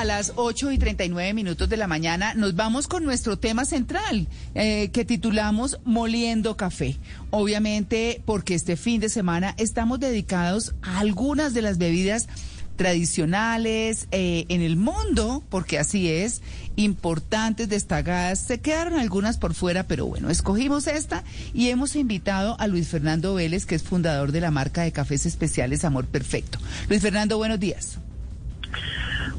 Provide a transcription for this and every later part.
a las 8 y 39 minutos de la mañana nos vamos con nuestro tema central eh, que titulamos Moliendo Café. Obviamente porque este fin de semana estamos dedicados a algunas de las bebidas tradicionales eh, en el mundo, porque así es, importantes, destacadas. Se quedaron algunas por fuera, pero bueno, escogimos esta y hemos invitado a Luis Fernando Vélez, que es fundador de la marca de cafés especiales Amor Perfecto. Luis Fernando, buenos días.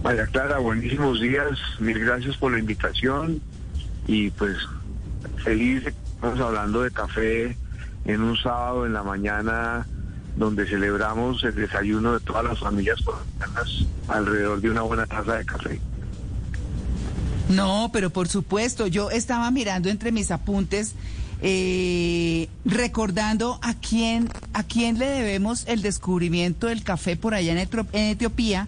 María Clara, buenísimos días. Mil gracias por la invitación y pues feliz. Estamos hablando de café en un sábado en la mañana donde celebramos el desayuno de todas las familias colombianas alrededor de una buena taza de café. No, pero por supuesto, yo estaba mirando entre mis apuntes, eh, recordando a quién, a quién le debemos el descubrimiento del café por allá en, en Etiopía,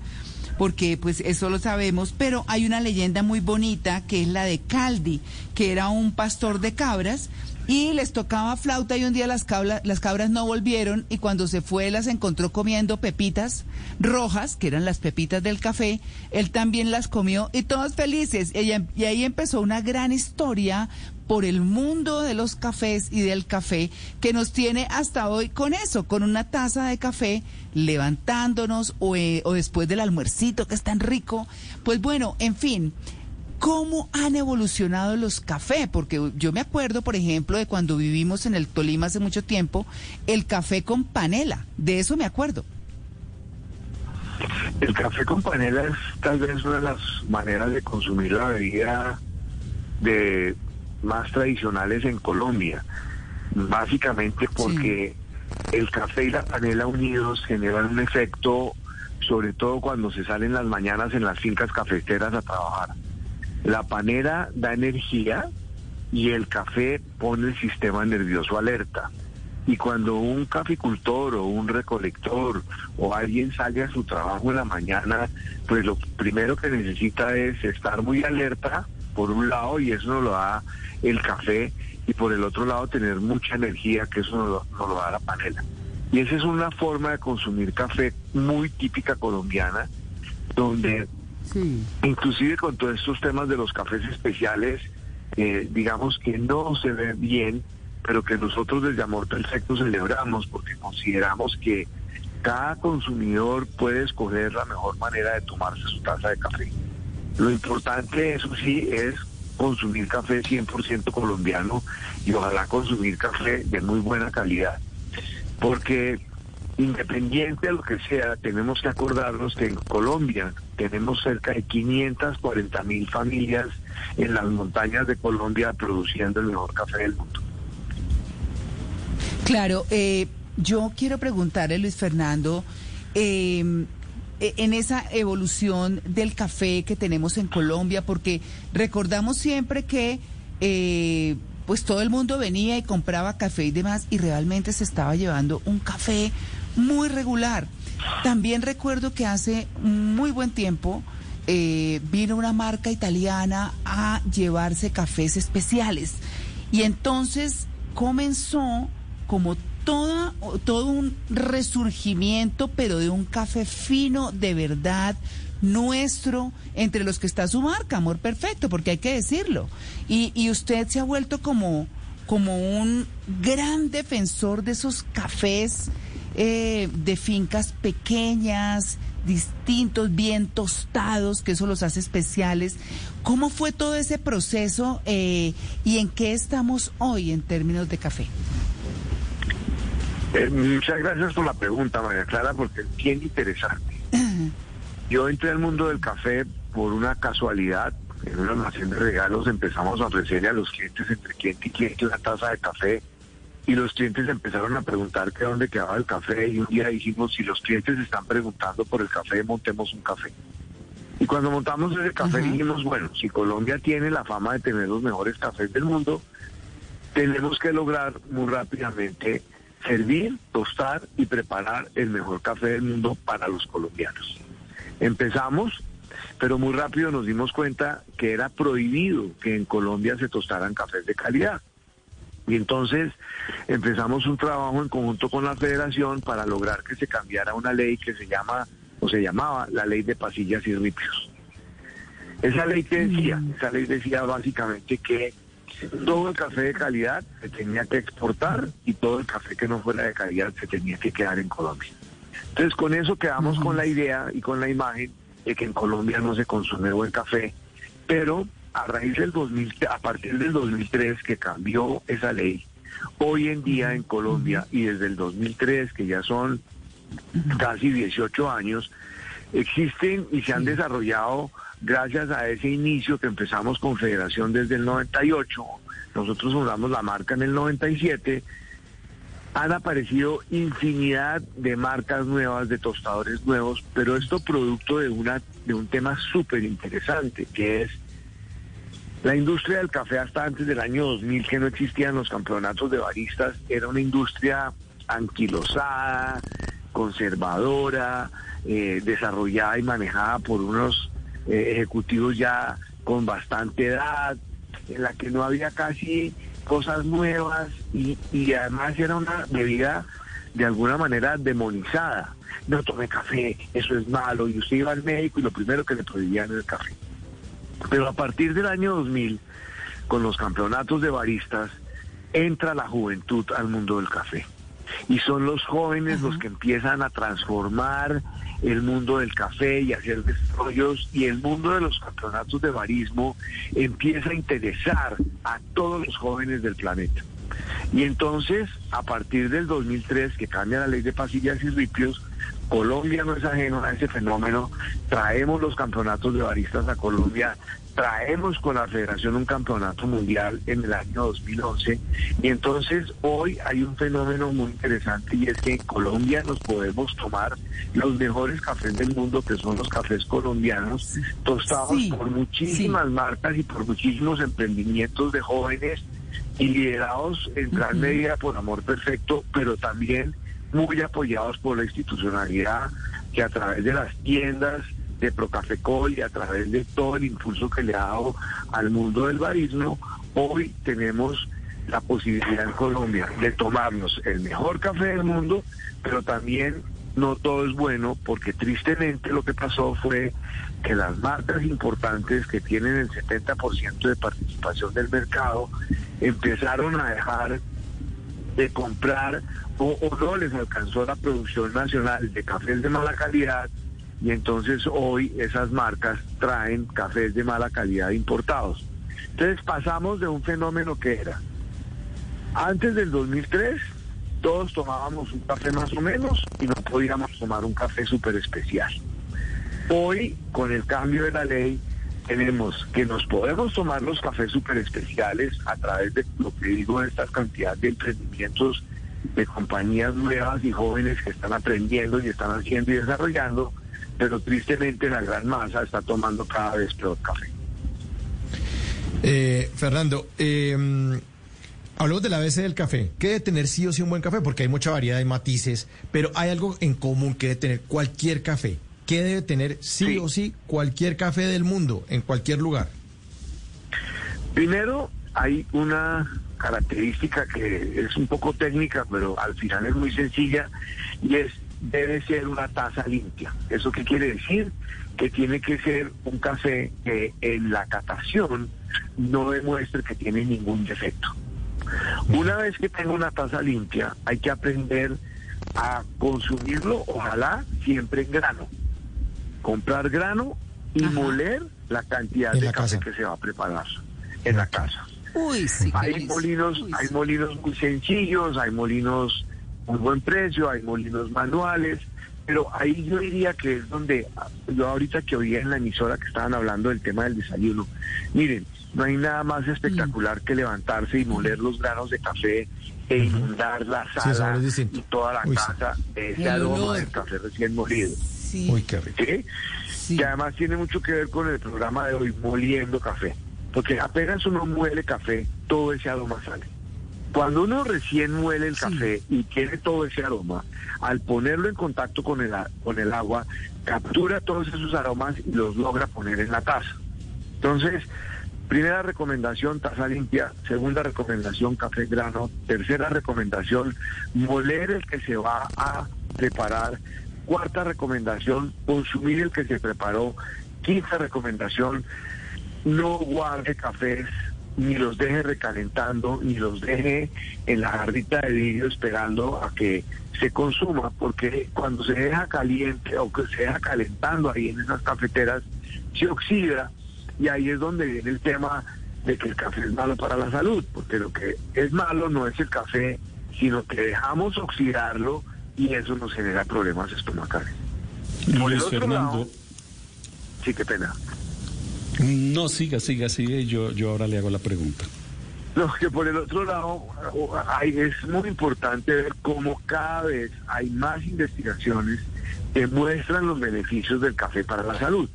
porque pues eso lo sabemos, pero hay una leyenda muy bonita que es la de Caldi, que era un pastor de cabras y les tocaba flauta y un día las, cabras, las cabras no volvieron y cuando se fue las encontró comiendo pepitas rojas, que eran las pepitas del café, él también las comió y todos felices. Y, y ahí empezó una gran historia por el mundo de los cafés y del café que nos tiene hasta hoy con eso, con una taza de café levantándonos o, eh, o después del almuercito que es tan rico. Pues bueno, en fin. ¿Cómo han evolucionado los cafés? Porque yo me acuerdo, por ejemplo, de cuando vivimos en el Tolima hace mucho tiempo, el café con panela. De eso me acuerdo. El café con panela es tal vez una de las maneras de consumir la bebida de más tradicionales en Colombia. Básicamente porque el café y la panela unidos generan un efecto, sobre todo cuando se salen las mañanas en las fincas cafeteras a trabajar la panera da energía y el café pone el sistema nervioso alerta. Y cuando un caficultor o un recolector o alguien sale a su trabajo en la mañana, pues lo primero que necesita es estar muy alerta, por un lado, y eso nos lo da el café, y por el otro lado tener mucha energía, que eso nos lo, nos lo da la panela. Y esa es una forma de consumir café muy típica colombiana, donde Inclusive con todos estos temas de los cafés especiales, eh, digamos que no se ve bien, pero que nosotros desde Amor Perfecto celebramos porque consideramos que cada consumidor puede escoger la mejor manera de tomarse su taza de café. Lo importante, eso sí, es consumir café 100% colombiano y ojalá consumir café de muy buena calidad. Porque independiente de lo que sea, tenemos que acordarnos que en Colombia tenemos cerca de 540 mil familias en las montañas de Colombia produciendo el mejor café del mundo. Claro, eh, yo quiero preguntarle, Luis Fernando, em, e, en esa evolución del café que tenemos en Colombia, porque recordamos siempre que eh, pues todo el mundo venía y compraba café y demás, y realmente se estaba llevando un café muy regular. También recuerdo que hace muy buen tiempo eh, vino una marca italiana a llevarse cafés especiales. Y entonces comenzó como toda, todo un resurgimiento, pero de un café fino de verdad nuestro, entre los que está su marca, Amor Perfecto, porque hay que decirlo. Y, y usted se ha vuelto como, como un gran defensor de esos cafés eh, de fincas pequeñas, distintos, bien tostados, que eso los hace especiales. ¿Cómo fue todo ese proceso eh, y en qué estamos hoy en términos de café? Eh, muchas gracias por la pregunta, María Clara, porque es bien interesante. Yo entré al mundo del café por una casualidad. En una nación de regalos empezamos a ofrecerle a los clientes, entre cliente y cliente, una taza de café y los clientes empezaron a preguntar que dónde quedaba el café y un día dijimos, si los clientes están preguntando por el café, montemos un café. Y cuando montamos ese café dijimos, bueno, si Colombia tiene la fama de tener los mejores cafés del mundo, tenemos que lograr muy rápidamente servir, tostar y preparar el mejor café del mundo para los colombianos. Empezamos, pero muy rápido nos dimos cuenta que era prohibido que en Colombia se tostaran cafés de calidad. Y entonces empezamos un trabajo en conjunto con la federación para lograr que se cambiara una ley que se llama o se llamaba la ley de pasillas y ripios. Esa ley que decía, esa ley decía básicamente que todo el café de calidad se tenía que exportar y todo el café que no fuera de calidad se tenía que quedar en Colombia. Entonces con eso quedamos con la idea y con la imagen de que en Colombia no se consume buen café, pero a raíz del 2000, a partir del 2003 que cambió esa ley, hoy en día en Colombia y desde el 2003 que ya son casi 18 años, existen y se han desarrollado gracias a ese inicio que empezamos con Federación desde el 98, nosotros fundamos la marca en el 97, han aparecido infinidad de marcas nuevas, de tostadores nuevos, pero esto producto de, una, de un tema súper interesante, que es la industria del café hasta antes del año 2000, que no existían los campeonatos de baristas, era una industria anquilosada, conservadora, eh, desarrollada y manejada por unos eh, ejecutivos ya con bastante edad, en la que no había casi cosas nuevas y, y además era una bebida de alguna manera demonizada. No tome café, eso es malo. Y usted iba al médico y lo primero que le prohibían era el café. Pero a partir del año 2000, con los campeonatos de baristas, entra la juventud al mundo del café. Y son los jóvenes los que empiezan a transformar el mundo del café y hacer desarrollos y el mundo de los campeonatos de barismo empieza a interesar a todos los jóvenes del planeta. Y entonces, a partir del 2003, que cambia la ley de pasillas y ripios, Colombia no es ajeno a ese fenómeno. Traemos los campeonatos de baristas a Colombia, traemos con la federación un campeonato mundial en el año 2011 y entonces hoy hay un fenómeno muy interesante y es que en Colombia nos podemos tomar los mejores cafés del mundo que son los cafés colombianos tostados por muchísimas marcas y por muchísimos emprendimientos de jóvenes y liderados en gran medida por Amor Perfecto, pero también muy apoyados por la institucionalidad que a través de las tiendas de Procafecol y a través de todo el impulso que le ha dado al mundo del barismo, hoy tenemos la posibilidad en Colombia de tomarnos el mejor café del mundo, pero también no todo es bueno porque tristemente lo que pasó fue que las marcas importantes que tienen el 70% de participación del mercado empezaron a dejar de comprar o, no les alcanzó la producción nacional de cafés de mala calidad y entonces hoy esas marcas traen cafés de mala calidad importados. Entonces pasamos de un fenómeno que era, antes del 2003, todos tomábamos un café más o menos y no podíamos tomar un café súper especial. Hoy, con el cambio de la ley, tenemos que nos podemos tomar los cafés súper especiales a través de lo que digo, de estas cantidades de emprendimientos de compañías nuevas y jóvenes que están aprendiendo y están haciendo y desarrollando, pero tristemente la gran masa está tomando cada vez peor café. Eh, Fernando, eh, hablamos de la ABC del café. ¿Qué debe tener sí o sí un buen café? Porque hay mucha variedad de matices, pero hay algo en común que debe tener cualquier café. ¿Qué debe tener sí, o sí cualquier café del mundo, en cualquier lugar? Primero, hay una característica que es un poco técnica, pero al final es muy sencilla, y es debe ser una taza limpia. ¿Eso qué quiere decir? Que tiene que ser un café que en la catación no demuestre que tiene ningún defecto. Una vez que tenga una taza limpia, hay que aprender a consumirlo, ojalá siempre en grano comprar grano y moler la cantidad de café que se va a preparar en la casa. Uy, sí, hay molinos, hay molinos muy sencillos, hay molinos muy buen precio, hay molinos manuales, pero ahí yo diría que es donde yo ahorita que oía en la emisora que estaban hablando del tema del desayuno, miren, no hay nada más espectacular que levantarse y moler los granos de café e inundar la sala y toda la casa de ese aroma del café recién molido. Uy, qué rico. Que además tiene mucho que ver con el programa de hoy, moliendo café. Porque apenas uno muele café, todo ese aroma sale. Cuando uno recién muele el café y tiene todo ese aroma, al ponerlo en contacto con el, con el agua, captura todos esos aromas y los logra poner en la taza. Entonces, primera recomendación, taza limpia. Segunda recomendación, café grano. Tercera recomendación, moler el que se va a preparar Cuarta recomendación, consumir el que se preparó quinta recomendación, no guarde cafés ni los deje recalentando, ni los deje en la jarrita de vidrio esperando a que se consuma, porque cuando se deja caliente o que se deja calentando ahí en esas cafeteras, se oxida y ahí es donde viene el tema de que el café es malo para la salud, porque lo que es malo no es el café, sino que dejamos oxidarlo y eso nos genera problemas estomacales. Por el otro Fernando. sí, qué pena. No, siga, siga, sigue, yo, yo ahora le hago la pregunta. No, que por el otro lado hay, es muy importante ver cómo cada vez hay más investigaciones que muestran los beneficios del café para la salud.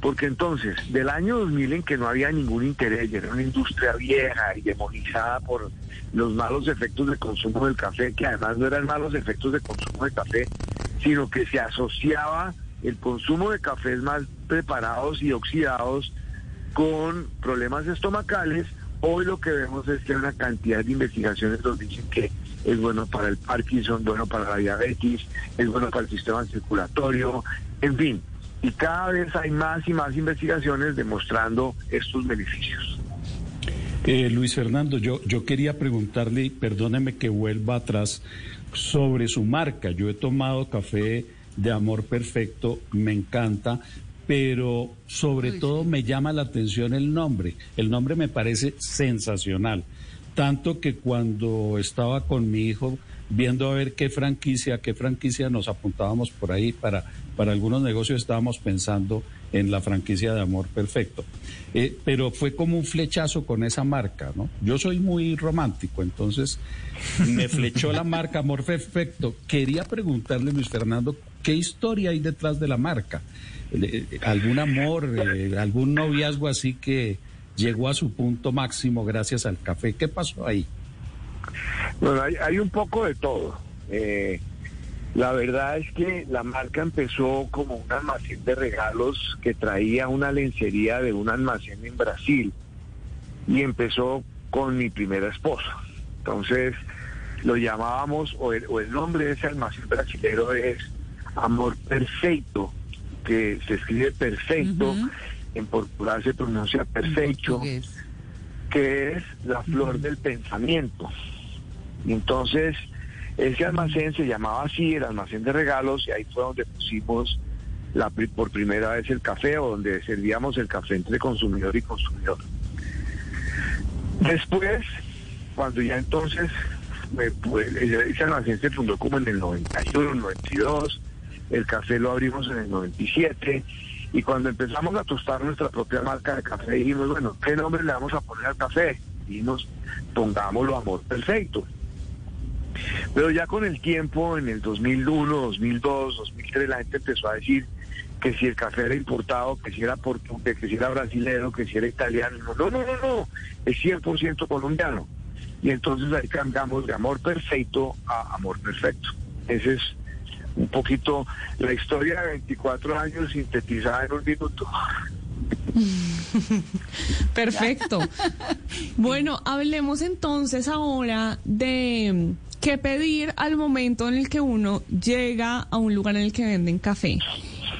Porque entonces, del año 2000 en que no había ningún interés, era una industria vieja y demonizada por los malos efectos de consumo del café, que además no eran malos efectos de consumo de café, sino que se asociaba el consumo de cafés mal preparados y oxidados con problemas estomacales, hoy lo que vemos es que una cantidad de investigaciones donde dicen que es bueno para el Parkinson, bueno para la diabetes, es bueno para el sistema circulatorio, en fin. Y cada vez hay más y más investigaciones demostrando estos beneficios. Eh, Luis Fernando, yo, yo quería preguntarle, perdóneme que vuelva atrás, sobre su marca. Yo he tomado café de Amor Perfecto, me encanta, pero sobre todo me llama la atención el nombre. El nombre me parece sensacional. Tanto que cuando estaba con mi hijo viendo a ver qué franquicia, qué franquicia nos apuntábamos por ahí para, para algunos negocios, estábamos pensando en la franquicia de Amor Perfecto. Eh, pero fue como un flechazo con esa marca, ¿no? Yo soy muy romántico, entonces me flechó la marca Amor Perfecto. Quería preguntarle, Luis Fernando, ¿qué historia hay detrás de la marca? ¿Algún amor, eh, algún noviazgo así que llegó a su punto máximo gracias al café? ¿Qué pasó ahí? Bueno, hay, un poco de todo. Eh, la verdad es que la marca empezó como un almacén de regalos que traía una lencería de un almacén en Brasil y empezó con mi primera esposa. Entonces lo llamábamos, o el, nombre de ese almacén brasilero es Amor Perfecto, que se escribe perfecto, en Portugal se pronuncia perfecto, que es la flor del pensamiento. Entonces ese almacén se llamaba así, el almacén de regalos, y ahí fue donde pusimos la, por primera vez el café, o donde servíamos el café entre consumidor y consumidor. Después, cuando ya entonces, pues, ese almacén se fundó como en el 91, 92, el café lo abrimos en el 97, y cuando empezamos a tostar nuestra propia marca de café, dijimos, bueno, ¿qué nombre le vamos a poner al café? Y nos pongámoslo Amor Perfecto. Pero ya con el tiempo, en el 2001, 2002, 2003, la gente empezó a decir que si el café era importado, que si era portugués, que si era brasileño, que si era italiano. No, no, no, no, es 100% colombiano. Y entonces ahí cambiamos de amor perfecto a amor perfecto. Ese es un poquito la historia de 24 años sintetizada en un minuto. Perfecto. Bueno, hablemos entonces ahora de qué pedir al momento en el que uno llega a un lugar en el que venden café.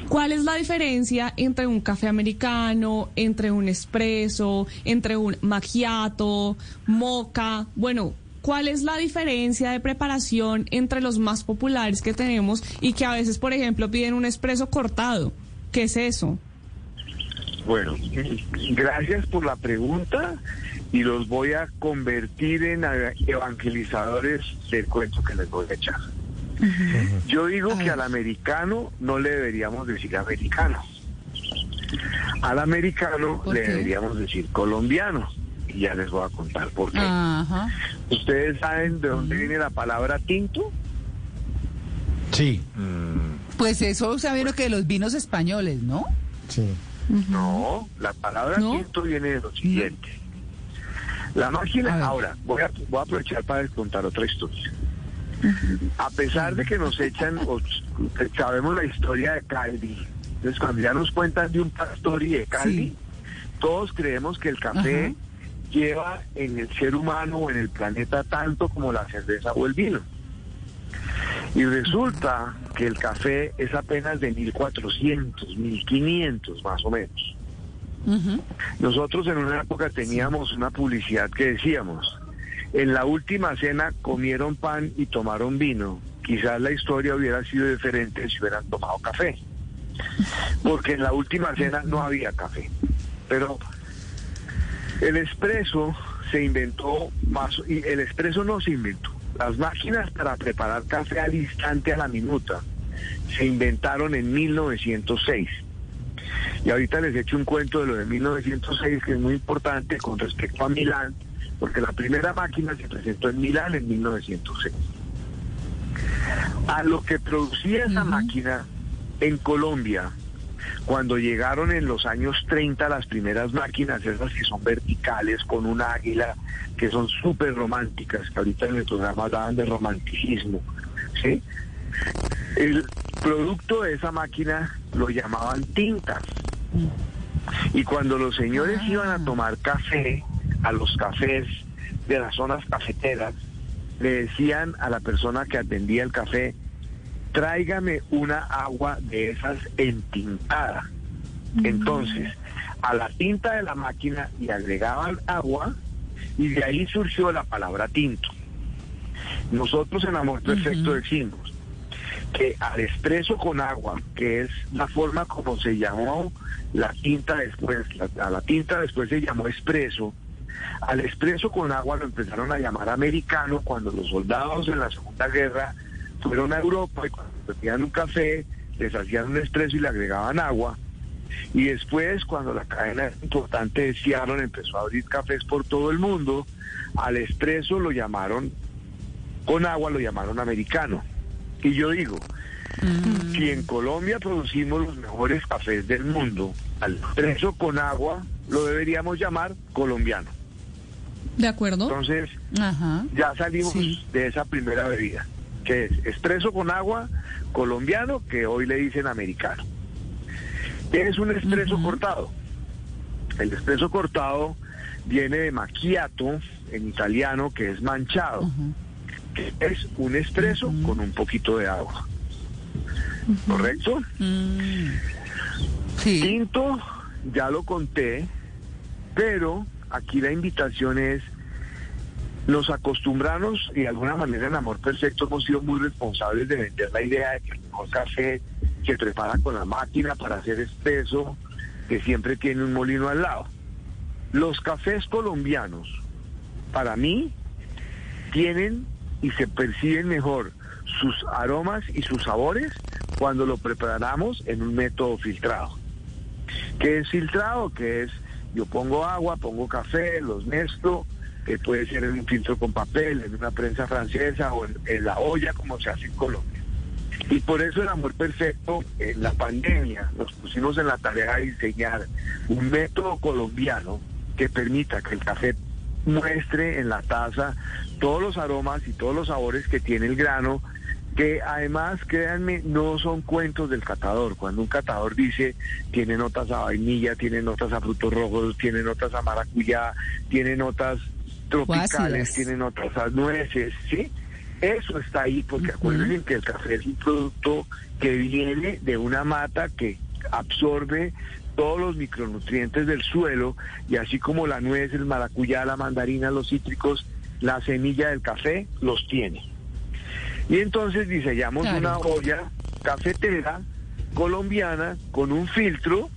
¿Cuál es la diferencia entre un café americano, entre un espresso, entre un macchiato, moca? Bueno, ¿cuál es la diferencia de preparación entre los más populares que tenemos y que a veces, por ejemplo, piden un espresso cortado? ¿Qué es eso? Bueno, gracias por la pregunta y los voy a convertir en evangelizadores del cuento que les voy a echar. Yo digo que al americano no le deberíamos decir americano. Al americano le deberíamos decir colombiano. Y ya les voy a contar por qué. ¿Ustedes saben de dónde viene la palabra tinto? Sí. Pues eso sabieron que de los vinos españoles, ¿no? Sí. No, la palabra tinto viene de lo siguiente. La máquina, ahora, voy a, voy a aprovechar para contar otra historia. A pesar de que nos echan, sabemos la historia de Calvi, entonces cuando ya nos cuentan de un pastor y de Calvi, todos creemos que el café lleva en el ser humano o en el planeta tanto como la cerveza o el vino. Y resulta que el café es apenas de 1400, 1500 más o menos. Nosotros en una época teníamos una publicidad que decíamos, en la última cena comieron pan y tomaron vino. Quizás la historia hubiera sido diferente si hubieran tomado café. Porque en la última cena no había café. Pero el expreso se inventó más, y el expreso no se inventó. Las máquinas para preparar café al instante, a la minuta, se inventaron en 1906. Y ahorita les he hecho un cuento de lo de 1906 que es muy importante con respecto a Milán, porque la primera máquina se presentó en Milán en 1906. A lo que producía esa máquina en Colombia, cuando llegaron en los años 30 las primeras máquinas, esas que son verticales, con un águila, que son súper románticas, que ahorita en el programa hablaban de romanticismo, ¿sí? El producto de esa máquina lo llamaban tintas. Y cuando los señores iban a tomar café, a los cafés de las zonas cafeteras, le decían a la persona que atendía el café, tráigame una agua de esas entintada. Entonces, a la tinta de la máquina le agregaban agua y de ahí surgió la palabra tinto. Nosotros en Amor Perfecto decimos que al expreso con agua, que es la forma como se llamó la tinta después, a la tinta después se llamó expreso, al expreso con agua lo empezaron a llamar americano cuando los soldados en la Segunda Guerra fueron a Europa y cuando pedían un café les hacían un expreso y le agregaban agua. Y después, cuando la cadena importante de Seattle empezó a abrir cafés por todo el mundo, al expreso lo llamaron, con agua lo llamaron americano. Y yo digo, si en Colombia producimos los mejores cafés del mundo, al expreso con agua lo deberíamos llamar colombiano. ¿De acuerdo? Entonces, ya salimos de esa primera bebida, que es expreso con agua colombiano, que hoy le dicen americano. Es un expreso cortado. El expreso cortado viene de macchiato, en italiano, que es manchado, que es un expreso con un poquito de agua. ¿Correcto? Mm. Tinto, ya lo conté, pero aquí la invitación es, nos acostumbramos y de alguna manera en Amor Perfecto hemos sido muy responsables de vender la idea de que el mejor café se prepara con la máquina para hacer espeso, que siempre tiene un molino al lado. Los cafés colombianos, para mí, tienen y se perciben mejor sus aromas y sus sabores cuando lo preparamos en un método filtrado. ¿Qué es filtrado? Que es, yo pongo agua, pongo café, los mezclo, puede ser en un filtro con papel, en una prensa francesa o en, la olla como se hace en Colombia. Y por eso el amor perfecto, en la pandemia, nos pusimos en la tarea de diseñar un método colombiano que permita que el café muestre en la taza todos los aromas y todos los sabores que tiene el grano que además, créanme, no son cuentos del catador. Cuando un catador dice tiene notas a vainilla, tiene notas a frutos rojos, tiene notas a maracuyá, tiene notas tropicales, tiene notas a nueces, ¿sí? Eso está ahí porque acuérdense que el café es un producto que viene de una mata que absorbe todos los micronutrientes del suelo y así como la nuez, el maracuyá, la mandarina, los cítricos, la semilla del café los tiene. Y entonces diseñamos una olla cafetera colombiana con un filtro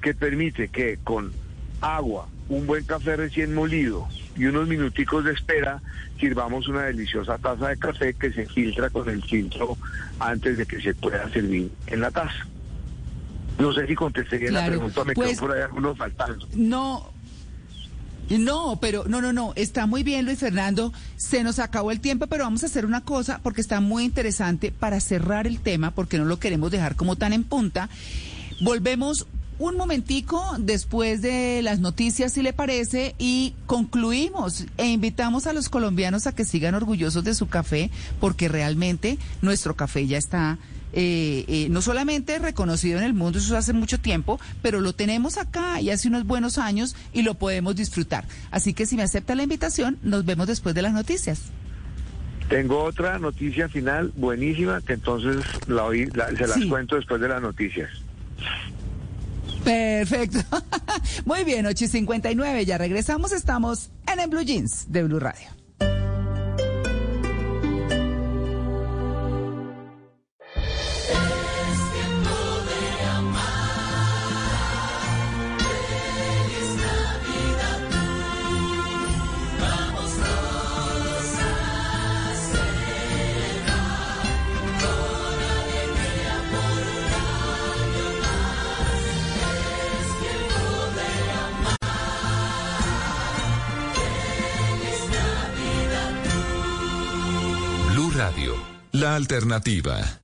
que permite que con agua, un buen café recién molido y unos minuticos de espera sirvamos una deliciosa taza de café que se filtra con el filtro antes de que se pueda servir en la taza. No sé si contesté bien la pregunta, me pues, por ahí algunos faltando. No, no, pero no, no, no, está muy bien Luis Fernando, se nos acabó el tiempo, pero vamos a hacer una cosa porque está muy interesante para cerrar el tema, porque no lo queremos dejar como tan en punta. Volvemos un momentico después de las noticias, si le parece, y concluimos e invitamos a los colombianos a que sigan orgullosos de su café, porque realmente nuestro café ya está eh, eh, no solamente reconocido en el mundo, eso hace mucho tiempo, pero lo tenemos acá y hace unos buenos años y lo podemos disfrutar. Así que si me acepta la invitación, nos vemos después de las noticias. Tengo otra noticia final buenísima que entonces la oí, la- se las Sí. cuento después de las noticias. Perfecto. Muy bien, 8 y 59. Ya regresamos. Estamos en el Blue Jeans de Blue Radio. La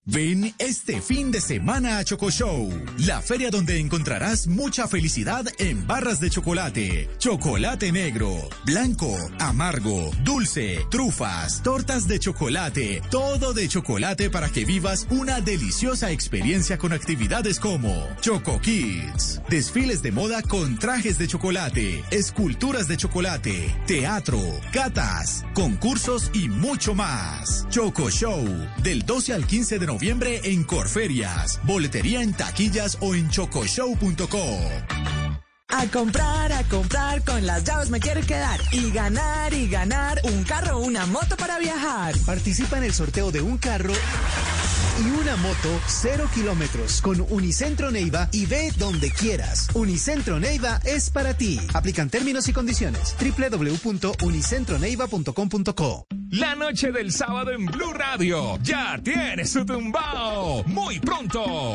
Ven este fin de semana a Choco Show, la feria donde encontrarás mucha felicidad en barras de chocolate, chocolate negro, blanco, amargo, dulce, trufas, tortas de chocolate, todo de chocolate para que vivas una deliciosa experiencia con actividades como Choco Kids, desfiles de moda con trajes de chocolate, esculturas de chocolate, teatro, catas, concursos y mucho más. Choco Show, del 12 al 15 de noviembre en Corferias, boletería en taquillas o en chocoshow.com. A comprar, a comprar, con las llaves me quiero quedar. Y ganar, y ganar, un carro o una moto para viajar. Participa en el sorteo de un carro y una moto cero kilómetros con Unicentro Neiva y ve donde quieras. Unicentro Neiva es para ti. Aplican términos y condiciones. www.unicentroneiva.com.co La noche del sábado en Blue Radio ya tiene su tumbao. Muy pronto.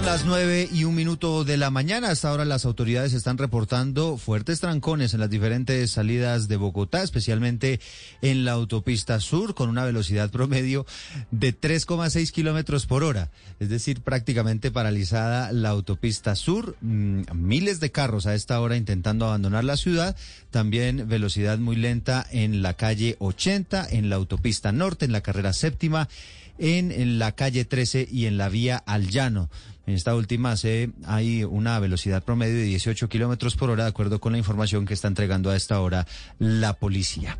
Son las nueve y un minuto de la mañana. Hasta ahora las autoridades están reportando fuertes trancones en las diferentes salidas de Bogotá, especialmente en la autopista sur, con una velocidad promedio de 3,6 kilómetros por hora. Es decir, prácticamente paralizada la autopista sur. Mm, Miles de carros a esta hora intentando abandonar la ciudad. También velocidad muy lenta en la calle 80, en la autopista norte, en la carrera séptima en, la calle 13 y en la vía al llano. En esta última se hay una velocidad promedio de 18 kilómetros por hora, de acuerdo con la información que está entregando a esta hora la policía.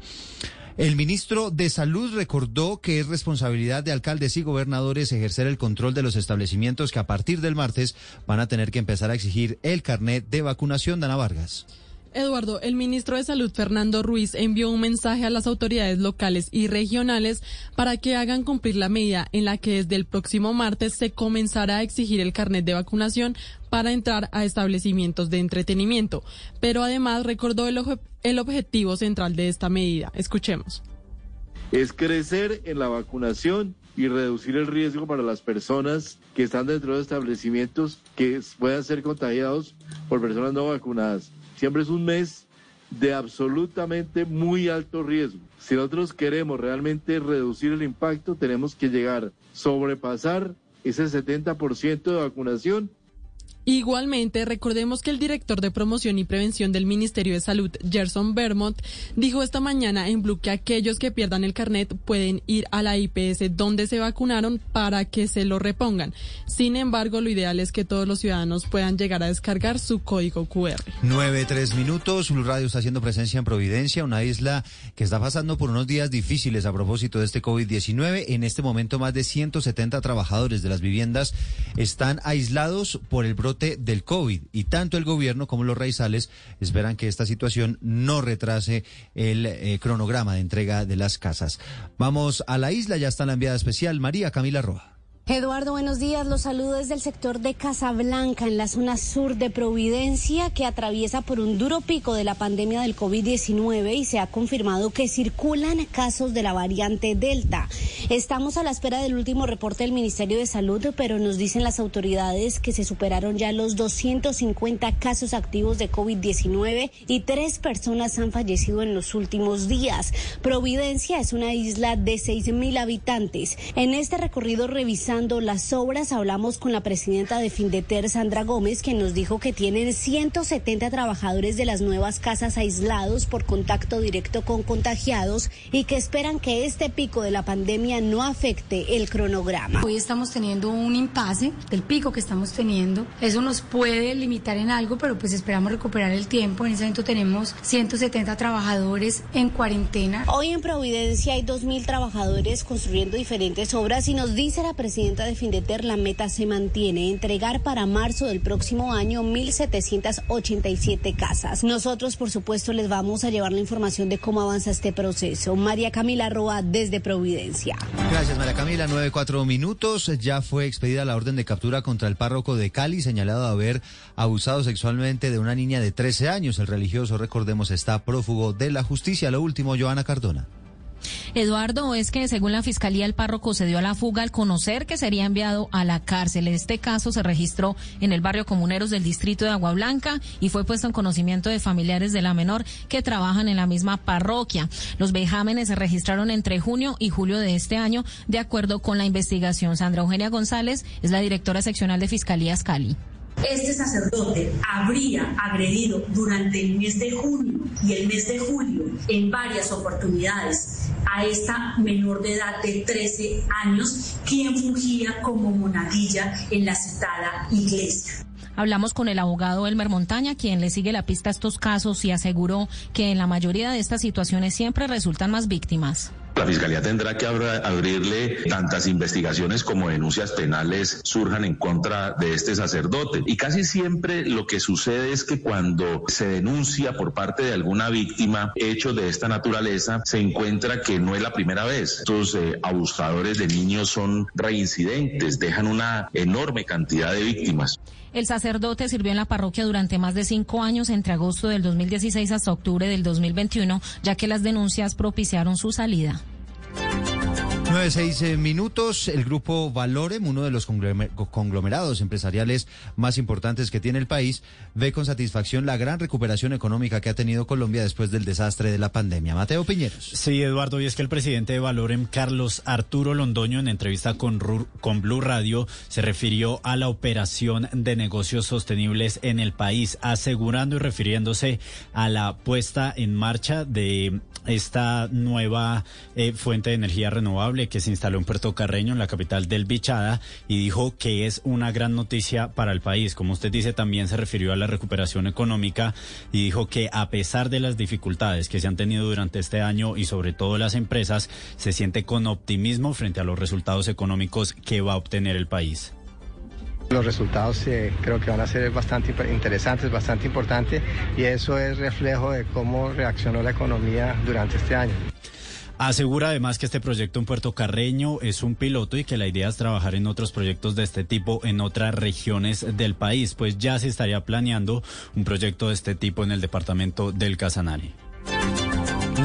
El ministro de Salud recordó que es responsabilidad de alcaldes y gobernadores ejercer el control de los establecimientos que a partir del martes van a tener que empezar a exigir el carnet de vacunación. Dana Vargas. Eduardo, el ministro de Salud Fernando Ruiz envió un mensaje a las autoridades locales y regionales para que hagan cumplir la medida en la que desde el próximo martes se comenzará a exigir el carnet de vacunación para entrar a establecimientos de entretenimiento. Pero además recordó el, el objetivo central de esta medida. Escuchemos. es crecer en la vacunación y reducir el riesgo para las personas que están dentro de establecimientos que puedan ser contagiados por personas no vacunadas. Siempre es un mes de absolutamente muy alto riesgo. Si nosotros queremos realmente reducir el impacto, tenemos que llegar, sobrepasar ese 70% de vacunación Igualmente, recordemos que el director de promoción y prevención del Ministerio de Salud, Gerson Vermont, dijo esta mañana en Blue que aquellos que pierdan el carnet pueden ir a la IPS donde se vacunaron para que se lo repongan. Sin embargo, lo ideal es que todos los ciudadanos puedan llegar a descargar su código QR. Nueve, tres minutos. Blue Radio está haciendo presencia en Providencia, una isla que está pasando por unos días difíciles a propósito de este COVID-19. En este momento, más de 170 trabajadores de las viviendas están aislados por el del COVID y tanto el gobierno como los raizales esperan que esta situación no retrase el eh, cronograma de entrega de las casas. Vamos a la isla, ya está la enviada especial María Camila Roa. Eduardo, buenos días. Los saludo desde el sector de Casablanca, en la zona sur de Providencia, que atraviesa por un duro pico de la pandemia del COVID-19 y se ha confirmado que circulan casos de la variante Delta. Estamos a la espera del último reporte del Ministerio de Salud, pero nos dicen las autoridades que se superaron ya los 250 casos activos de COVID-19 y tres personas han fallecido en los últimos días. Providencia es una isla de 6.000 habitantes. En este recorrido revisando avanzando las obras. Hablamos con la presidenta de Findeter, Sandra Gómez, quien nos dijo que tienen 170 trabajadores de las nuevas casas aislados por contacto directo con contagiados y que esperan que este pico de la pandemia no afecte el cronograma. Hoy estamos teniendo un impasse del pico que estamos teniendo. Eso nos puede limitar en algo, pero pues esperamos recuperar el tiempo. En ese momento tenemos 170 trabajadores en cuarentena. Hoy en Providencia hay 2.000 trabajadores construyendo diferentes obras y nos dice la presidenta de Findeter, la meta se mantiene, entregar para marzo del próximo año 1.787 casas. Nosotros, por supuesto, les vamos a llevar la información de cómo avanza este proceso. María Camila Roa desde Providencia. Gracias, María Camila. Nueve, cuatro minutos. Ya fue expedida la orden de captura contra el párroco de Cali, señalado de haber abusado sexualmente de una niña de 13 años. El religioso, recordemos, está prófugo de la justicia. Lo último, Joana Cardona. Eduardo, es que según la fiscalía el párroco se dio a la fuga al conocer que sería enviado a la cárcel. Este caso se registró en el barrio Comuneros del distrito de Agua Blanca y fue puesto en conocimiento de familiares de la menor que trabajan en la misma parroquia. Los vejámenes se registraron entre junio y julio de este año, de acuerdo con la investigación. Sandra Eugenia González es la directora seccional de Fiscalías Cali este sacerdote habría agredido durante el mes de junio y el mes de julio en varias oportunidades a esta menor de edad de 13 años, quien fungía como monaguilla en la citada iglesia. Hablamos con el abogado Elmer Montaña, quien le sigue la pista a estos casos y aseguró que en la mayoría de estas situaciones siempre resultan más víctimas. La Fiscalía tendrá que abrirle tantas investigaciones como denuncias penales surjan en contra de este sacerdote. Y casi siempre lo que sucede es que cuando se denuncia por parte de alguna víctima hechos de esta naturaleza, se encuentra que no es la primera vez. Estos eh, abusadores de niños son reincidentes, dejan una enorme cantidad de víctimas. El sacerdote sirvió en la parroquia durante más de cinco años, entre agosto del 2016 hasta octubre del 2021, ya que las denuncias propiciaron su salida. Nueve, seis eh, minutos. El grupo Valorem, uno de los conglomerados empresariales más importantes que tiene el país, ve con satisfacción la gran recuperación económica que ha tenido Colombia después del desastre de la pandemia. Mateo Piñeros. Sí, Eduardo, y es que el presidente de Valorem, Carlos Arturo Londoño, en entrevista con, con Blue Radio, se refirió a la operación de negocios sostenibles en el país, asegurando y refiriéndose a la puesta en marcha de esta nueva eh, fuente de energía renovable que se instaló en Puerto Carreño, en la capital del Bichada, y dijo que es una gran noticia para el país. Como usted dice, también se refirió a la recuperación económica y dijo que a pesar de las dificultades que se han tenido durante este año y sobre todo las empresas, se siente con optimismo frente a los resultados económicos que va a obtener el país. Los resultados eh, creo que van a ser bastante interesantes, bastante importantes y eso es reflejo de cómo reaccionó la economía durante este año. Asegura además que este proyecto en Puerto Carreño es un piloto y que la idea es trabajar en otros proyectos de este tipo en otras regiones del país, pues ya se estaría planeando un proyecto de este tipo en el departamento del Casanare.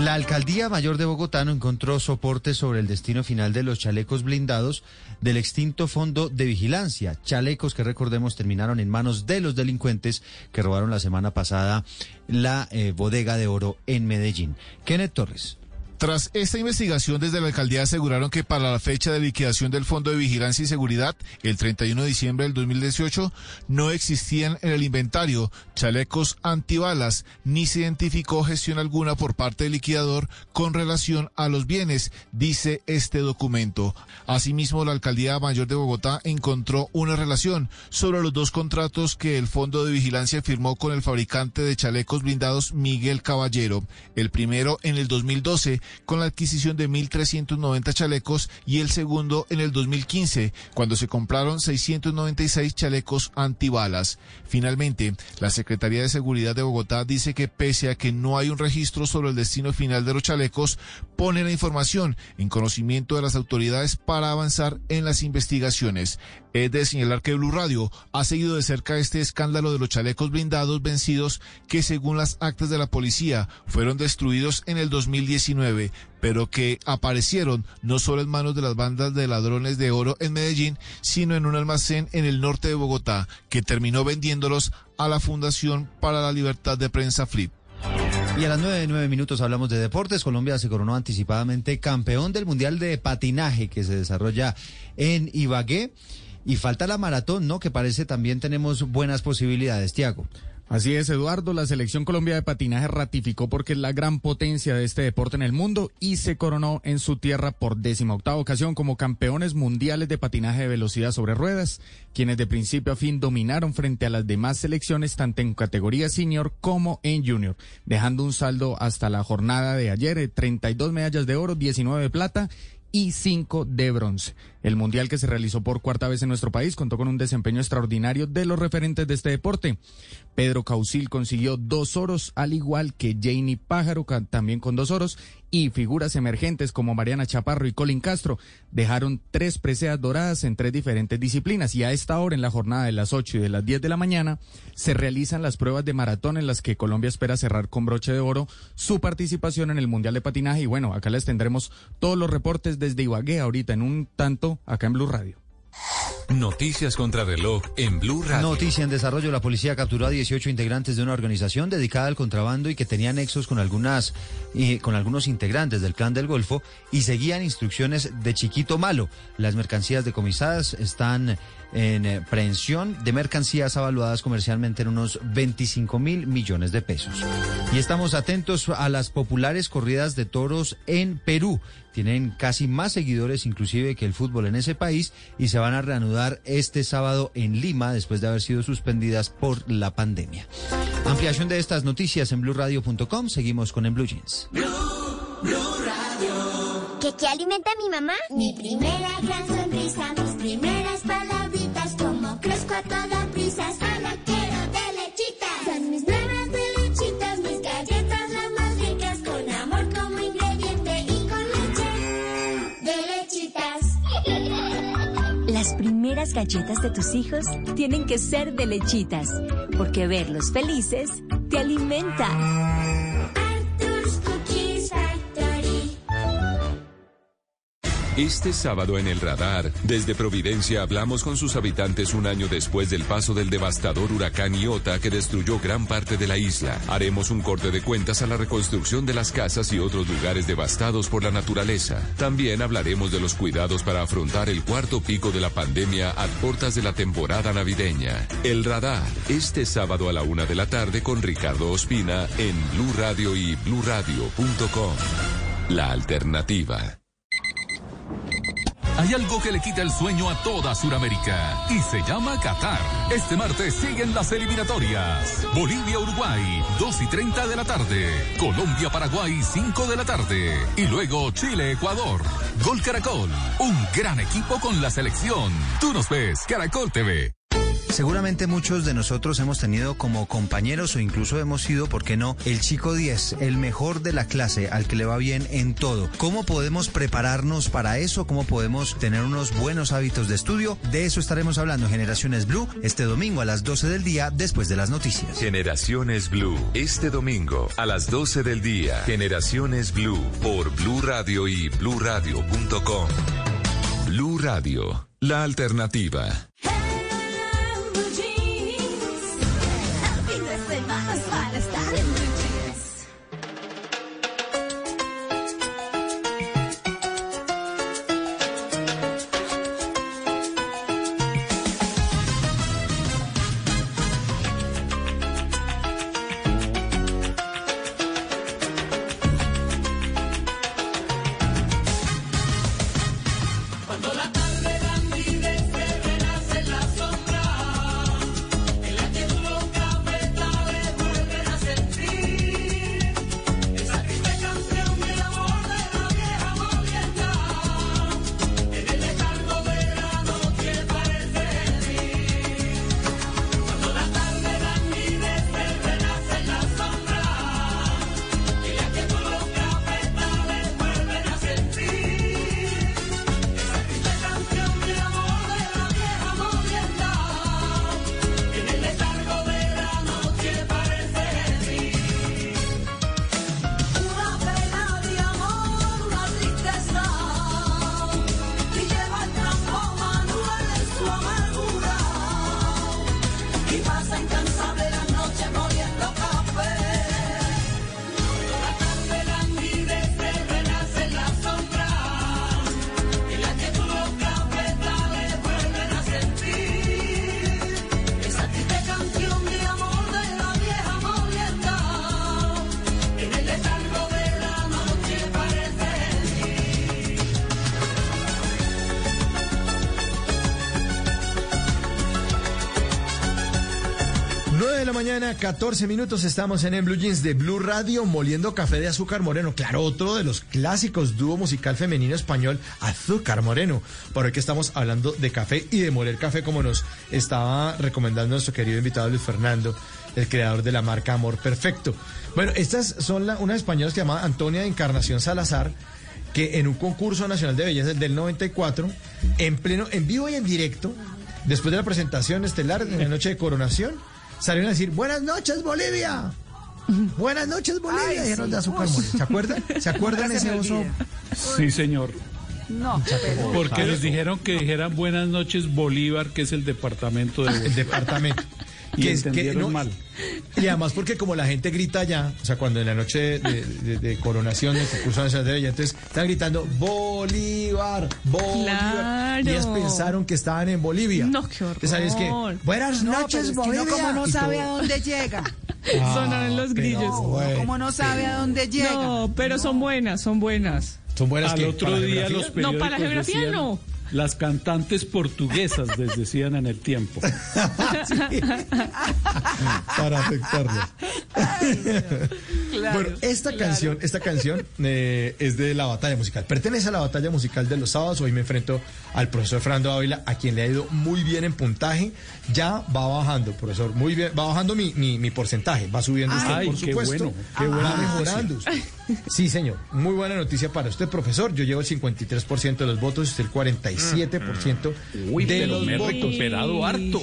La alcaldía mayor de Bogotá no encontró soporte sobre el destino final de los chalecos blindados del extinto fondo de vigilancia. Chalecos que recordemos terminaron en manos de los delincuentes que robaron la semana pasada la eh, bodega de oro en Medellín. Kenneth Torres. Tras esta investigación, desde la alcaldía aseguraron que para la fecha de liquidación del Fondo de Vigilancia y Seguridad, el 31 de diciembre del 2018, no existían en el inventario chalecos antibalas, ni se identificó gestión alguna por parte del liquidador con relación a los bienes, dice este documento. Asimismo, la alcaldía mayor de Bogotá encontró una relación sobre los dos contratos que el Fondo de Vigilancia firmó con el fabricante de chalecos blindados Miguel Caballero. El primero en el 2012 con la adquisición de 1.390 chalecos y el segundo en el 2015, cuando se compraron 696 chalecos antibalas. Finalmente, la Secretaría de Seguridad de Bogotá dice que pese a que no hay un registro sobre el destino final de los chalecos, pone la información en conocimiento de las autoridades para avanzar en las investigaciones. Es de señalar que Blue Radio ha seguido de cerca este escándalo de los chalecos blindados vencidos que según las actas de la policía fueron destruidos en el 2019, pero que aparecieron no solo en manos de las bandas de ladrones de oro en Medellín, sino en un almacén en el norte de Bogotá, que terminó vendiéndolos a la Fundación para la Libertad de Prensa Flip. Y a las nueve, nueve minutos hablamos de deportes. Colombia se coronó anticipadamente campeón del Mundial de Patinaje que se desarrolla en Ibagué. Y falta la maratón, ¿no? Que parece también tenemos buenas posibilidades, Tiago. Así es, Eduardo. La selección Colombia de patinaje ratificó porque es la gran potencia de este deporte en el mundo y se coronó en su tierra por décima octava ocasión como campeones mundiales de patinaje de velocidad sobre ruedas, quienes de principio a fin dominaron frente a las demás selecciones tanto en categoría senior como en junior, dejando un saldo hasta la jornada de ayer, de 32 medallas de oro, 19 de plata y 5 de bronce. El mundial que se realizó por cuarta vez en nuestro país contó con un desempeño extraordinario de los referentes de este deporte. Pedro Causil consiguió dos oros, al igual que Janie Pájaro, también con dos oros, y figuras emergentes como Mariana Chaparro y Colin Castro dejaron tres preseas doradas en tres diferentes disciplinas. Y a esta hora, en la jornada de las 8 y de las 10 de la mañana, se realizan las pruebas de maratón en las que Colombia espera cerrar con broche de oro su participación en el Mundial de Patinaje. Y bueno, acá les tendremos todos los reportes desde Ibagué ahorita en un tanto acá en Blue Radio. Noticias contra reloj en Blue Radio. Noticia en desarrollo. La policía capturó a 18 integrantes de una organización dedicada al contrabando y que tenía nexos con algunas eh, con algunos integrantes del clan del Golfo y seguían instrucciones de Chiquito Malo. Las mercancías decomisadas están en eh, prehensión de mercancías avaluadas comercialmente en unos 25 mil millones de pesos. Y estamos atentos a las populares corridas de toros en Perú. Tienen casi más seguidores inclusive que el fútbol en ese país y se van a reanudar este sábado en Lima después de haber sido suspendidas por la pandemia. Ampliación de estas noticias en blueradio.com. Seguimos con En Blue Jeans. ¿Qué, qué alimenta mi mamá? Mi primera gran sonrisa, mis primeras crezco a toda prisa, solo quiero de lechitas. Mis nuevas de lechitas, mis galletas las más ricas, con amor como ingrediente y con leche de lechitas. Las primeras galletas de tus hijos tienen que ser de lechitas, porque verlos felices te alimenta. Este sábado en el radar, desde Providencia hablamos con sus habitantes un año después del paso del devastador huracán Iota que destruyó gran parte de la isla. Haremos un corte de cuentas a la reconstrucción de las casas y otros lugares devastados por la naturaleza. También hablaremos de los cuidados para afrontar el cuarto pico de la pandemia a puertas de la temporada navideña. El radar, este sábado a la una de la tarde con Ricardo Ospina en Blue Radio y bluradio.com. La alternativa. Hay algo que le quita el sueño a toda Sudamérica y se llama Qatar. Este martes siguen las eliminatorias. Bolivia-Uruguay, 2 y 30 de la tarde. Colombia-Paraguay, 5 de la tarde. Y luego Chile-Ecuador. Gol Caracol, un gran equipo con la selección. Tú nos ves, Caracol TV. Seguramente muchos de nosotros hemos tenido como compañeros o incluso hemos sido, ¿por qué no?, el chico 10, el mejor de la clase, al que le va bien en todo. ¿Cómo podemos prepararnos para eso? ¿Cómo podemos tener unos buenos hábitos de estudio? De eso estaremos hablando en Generaciones Blue este domingo a las 12 del día después de las noticias. Generaciones Blue, este domingo a las 12 del día. Generaciones Blue por Blue Radio y bluradio.com. Blue Radio, la alternativa. Mañana, 14 minutos, estamos en, en Blue Jeans de Blue Radio, moliendo café de azúcar moreno. Claro, otro de los clásicos dúo musical femenino español, Azúcar Moreno. Por que estamos hablando de café y de moler café, como nos estaba recomendando nuestro querido invitado Luis Fernando, el creador de la marca Amor Perfecto. Bueno, estas son la, unas españolas que se llama Antonia Encarnación Salazar, que en un concurso nacional de belleza del 94, en pleno, en vivo y en directo, después de la presentación estelar en la noche de coronación, salieron a decir, buenas noches Bolivia. Buenas noches Bolivia. Ay, Dijeron sí. de azúcar. ¿Se acuerdan? ¿Se acuerdan ese oso? Sí, señor. No, pero- Porque les dijeron que dijeran buenas noches Bolívar, que es el departamento de El departamento. Y Que es- que entendieron no- mal. Y además porque como la gente grita allá, o sea, cuando en la noche de, de- de coronación del concurso de belleza, entonces están gritando Bolívar, Bolívar. Claro. Y ellas pensaron que estaban en Bolivia. No, qué horror. Entonces, ahí es que, buenas No, noches, que Bolivia. uno como no sabe todo. a dónde llega. Sonaron los grillos. bueno. Como no sabe a dónde llega. No, pero son buenas, son buenas. Son buenas Al que otro día geografía. los periódicos No, para la geografía decían, no. Las cantantes portuguesas les decían en el tiempo. para bueno, esta canción, esta canción eh, es de la batalla musical. Pertenece a la batalla musical de los sábados. Hoy me enfrento al profesor Fernando Ávila, a quien le ha ido muy bien en puntaje. Ya va bajando, profesor, muy bien. Va bajando mi, mi, mi porcentaje, va subiendo usted, Ay, por qué supuesto. bueno, qué va buena mejorando usted. Sí, señor. Muy buena noticia para usted, profesor. Yo llevo el 53% de los votos y usted el 47% Uy, de pero los me he votos. recuperado harto.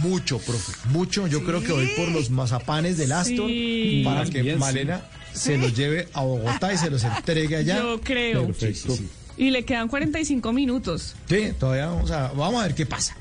Mucho, profe, mucho. Yo creo que voy por los mazapanes del Astor Sí. para que bien, se los lleve a Bogotá y se los entregue allá. Yo creo. Perfecto. Y le quedan 45 minutos. Sí, todavía vamos a, vamos a ver qué pasa.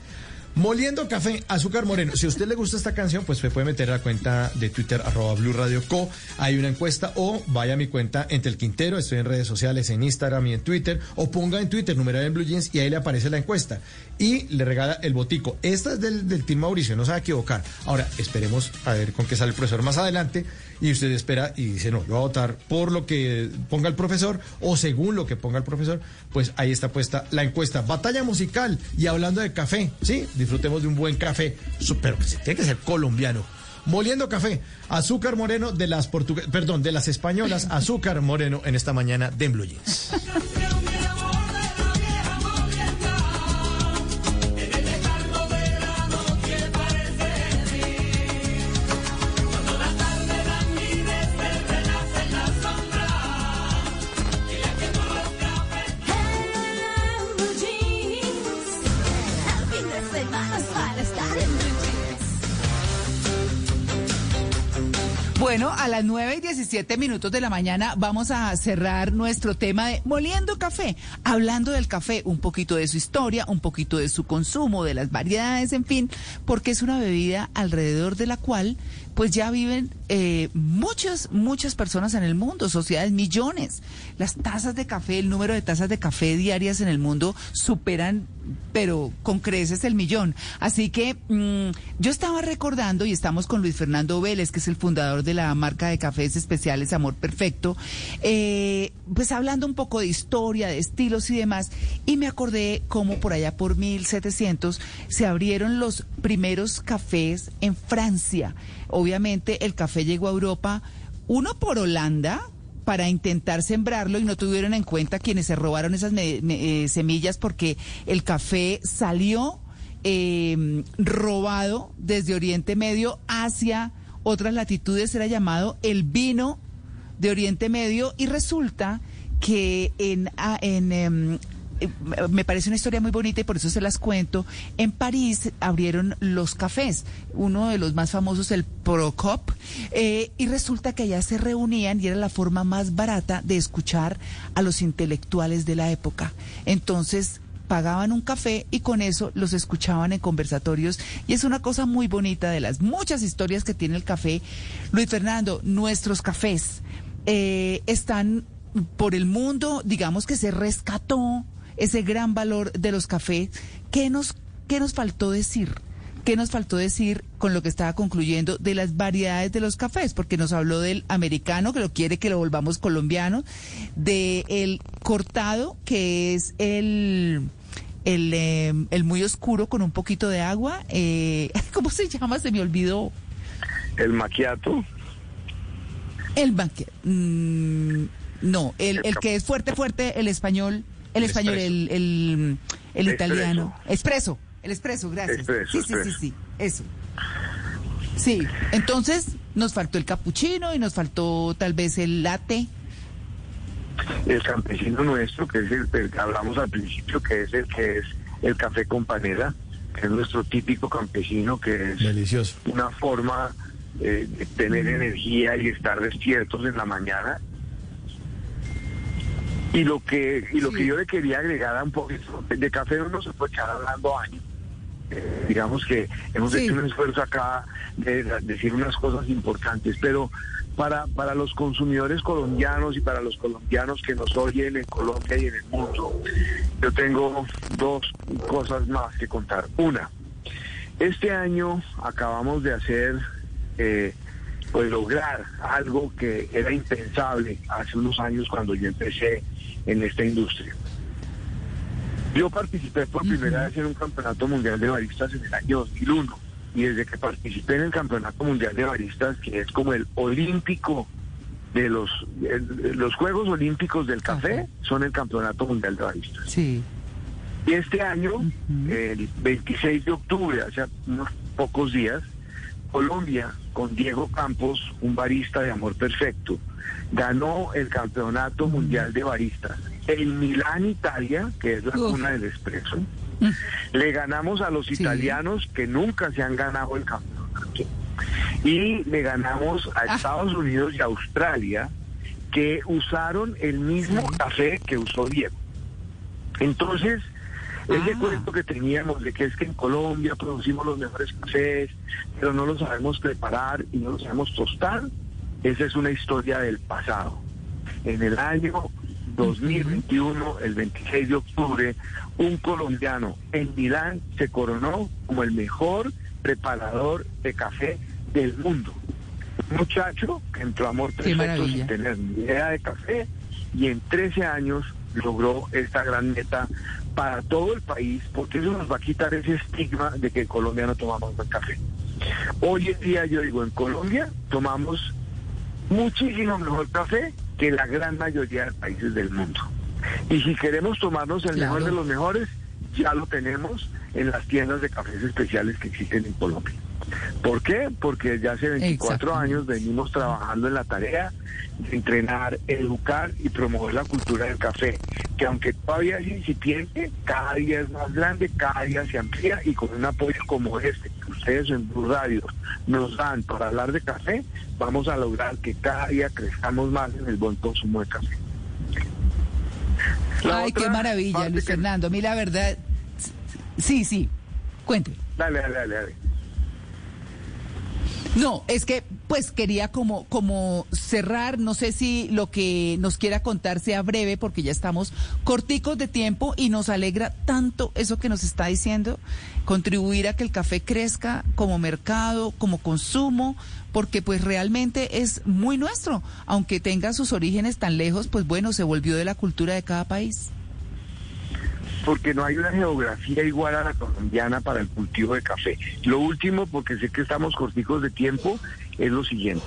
Moliendo café, azúcar moreno. Si a usted le gusta esta canción, pues se puede meter a la cuenta de Twitter, arroba Blue Co. Hay una encuesta o vaya a mi cuenta entre el Quintero, estoy en redes sociales, en Instagram y en Twitter, o ponga en Twitter numeral en Blue Jeans y ahí le aparece la encuesta. Y le regala el botico. Esta es del, del Team Mauricio, no se va a equivocar. Ahora, esperemos a ver con qué sale el profesor más adelante. Y usted espera y dice, no, yo voy a votar por lo que ponga el profesor o según lo que ponga el profesor. Pues ahí está puesta la encuesta. Batalla musical y hablando de café, ¿sí? Disfrutemos de un buen café, pero que tiene que ser colombiano. Moliendo café, azúcar moreno de las portuguesas, perdón, de las españolas, azúcar moreno en esta mañana de Blue Jeans. Bueno, a las 9 y 17 minutos de la mañana vamos a cerrar nuestro tema de moliendo café, hablando del café, un poquito de su historia, un poquito de su consumo, de las variedades, en fin, porque es una bebida alrededor de la cual pues ya viven eh, muchas, muchas personas en el mundo, sociedades, millones. Las tazas de café, el número de tazas de café diarias en el mundo superan, pero con creces el millón. Así que mm, yo estaba recordando, y estamos con Luis Fernando Vélez, que es el fundador de la marca de cafés especiales Amor Perfecto, eh, pues hablando un poco de historia, de estilos y demás, y me acordé cómo por allá por 1700 se abrieron los primeros cafés en Francia. Obviamente el café llegó a Europa, uno por Holanda, para intentar sembrarlo y no tuvieron en cuenta quienes se robaron esas eh, semillas porque el café salió eh, robado desde Oriente Medio hacia otras latitudes, era llamado el vino de Oriente Medio y resulta que en, en em, me parece una historia muy bonita y por eso se las cuento. En París abrieron los cafés, uno de los más famosos, el Procop, eh, y resulta que allá se reunían y era la forma más barata de escuchar a los intelectuales de la época. Entonces pagaban un café y con eso los escuchaban en conversatorios y es una cosa muy bonita de las muchas historias que tiene el café. Luis Fernando, nuestros cafés eh, están por el mundo, digamos que se rescató ese gran valor de los cafés. ¿Qué nos, qué nos faltó decir? ¿Qué nos faltó decir con lo que estaba concluyendo de las variedades de los cafés? Porque nos habló del americano, que lo quiere que lo volvamos colombiano, de el cortado, que es el, el, eh, el muy oscuro con un poquito de agua. Eh, ¿Cómo se llama? Se me olvidó. El maquiato. El banque. mm, no, el, el que es fuerte, fuerte, el español, el, El español, el, el, el Espresso. italiano. Espresso, el espresso, gracias. Espresso, sí, sí, sí, sí, eso. Sí, entonces nos faltó el capuchino y nos faltó tal vez el latte. El campesino nuestro, que es el, el que hablamos al principio, que es el que es el café con panela, que es nuestro típico campesino, que es Delicioso. una forma eh, de tener energía y estar despiertos en la mañana. Y lo que y lo que yo le quería agregar a un poquito de café no se puede quedar hablando años. Eh, digamos que hemos hecho un esfuerzo acá de, de decir unas cosas importantes, pero para, para los consumidores colombianos y para los colombianos que nos oyen en Colombia y en el mundo, yo tengo dos cosas más que contar. Una, este año acabamos de hacer, eh, pues lograr algo que era impensable hace unos años cuando yo empecé en esta industria. Yo participé por primera vez en un campeonato mundial de baristas en el año 2001 y desde que participé en el campeonato mundial de baristas, que es como el olímpico de los el- los Juegos Olímpicos del café, son el campeonato mundial de baristas. Sí. Y este año, el 26 de octubre, hace unos pocos días, Colombia, con Diego Campos, un barista de amor perfecto, ganó el campeonato mundial de baristas. En Milán, Italia, que es la Uf. cuna del espresso, le ganamos a los italianos que nunca se han ganado el campeonato. Y le ganamos a Estados Unidos y Australia, que usaron el mismo café que usó Diego. Entonces, ese cuento que teníamos de que es que en Colombia producimos los mejores cafés, pero no los sabemos preparar y no los sabemos tostar, esa es una historia del pasado. En el año 2021, el 26 de octubre, un colombiano en Milán se coronó como el mejor preparador de café del mundo. Un muchacho que entró a maravilla. sin tener ni idea de café y en 13 años logró esta gran meta para todo el país, porque eso nos va a quitar ese estigma de que en Colombia no tomamos buen café. Hoy en día yo digo, en Colombia tomamos muchísimo mejor café que la gran mayoría de países del mundo. Y si queremos tomarnos el mejor de los mejores, ya lo tenemos en las tiendas de cafés especiales que existen en Colombia. ¿Por qué? Porque ya hace 24 años venimos trabajando en la tarea de entrenar, educar y promover la cultura del café, que aunque todavía es incipiente, cada día es más grande, cada día se amplía y con un apoyo como este que ustedes en Blue Radio nos dan para hablar de café, vamos a lograr que cada día crezcamos más en el buen consumo de café. La Ay, qué maravilla, Luis que- Fernando. A mí la verdad, sí, sí, cuente. Dale, dale, dale, dale. No, es que pues quería como como cerrar, no sé si lo que nos quiera contar sea breve porque ya estamos corticos de tiempo y nos alegra tanto eso que nos está diciendo, contribuir a que el café crezca como mercado, como consumo, porque pues realmente es muy nuestro, aunque tenga sus orígenes tan lejos, pues bueno, se volvió de la cultura de cada país. Porque no hay una geografía igual a la colombiana para el cultivo de café. Lo último, porque sé que estamos corticos de tiempo, es lo siguiente.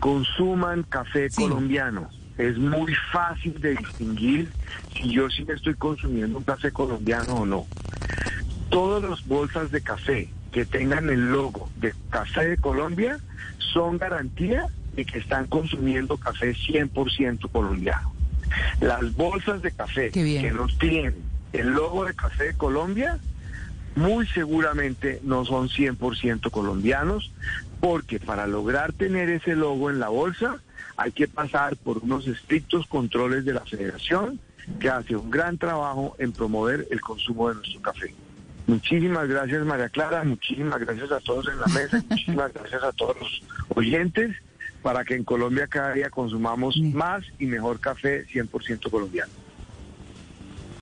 Consuman café colombiano. Es muy fácil de distinguir si yo sí estoy consumiendo un café colombiano o no. Todas las bolsas de café que tengan el logo de Café de Colombia son garantía de que están consumiendo café 100% colombiano. Las bolsas de café que no tienen el logo de Café de Colombia, muy seguramente no son 100% colombianos, porque para lograr tener ese logo en la bolsa hay que pasar por unos estrictos controles de la federación que hace un gran trabajo en promover el consumo de nuestro café. Muchísimas gracias María Clara, muchísimas gracias a todos en la mesa, muchísimas gracias a todos los oyentes para que en Colombia cada día consumamos más y mejor café 100% colombiano.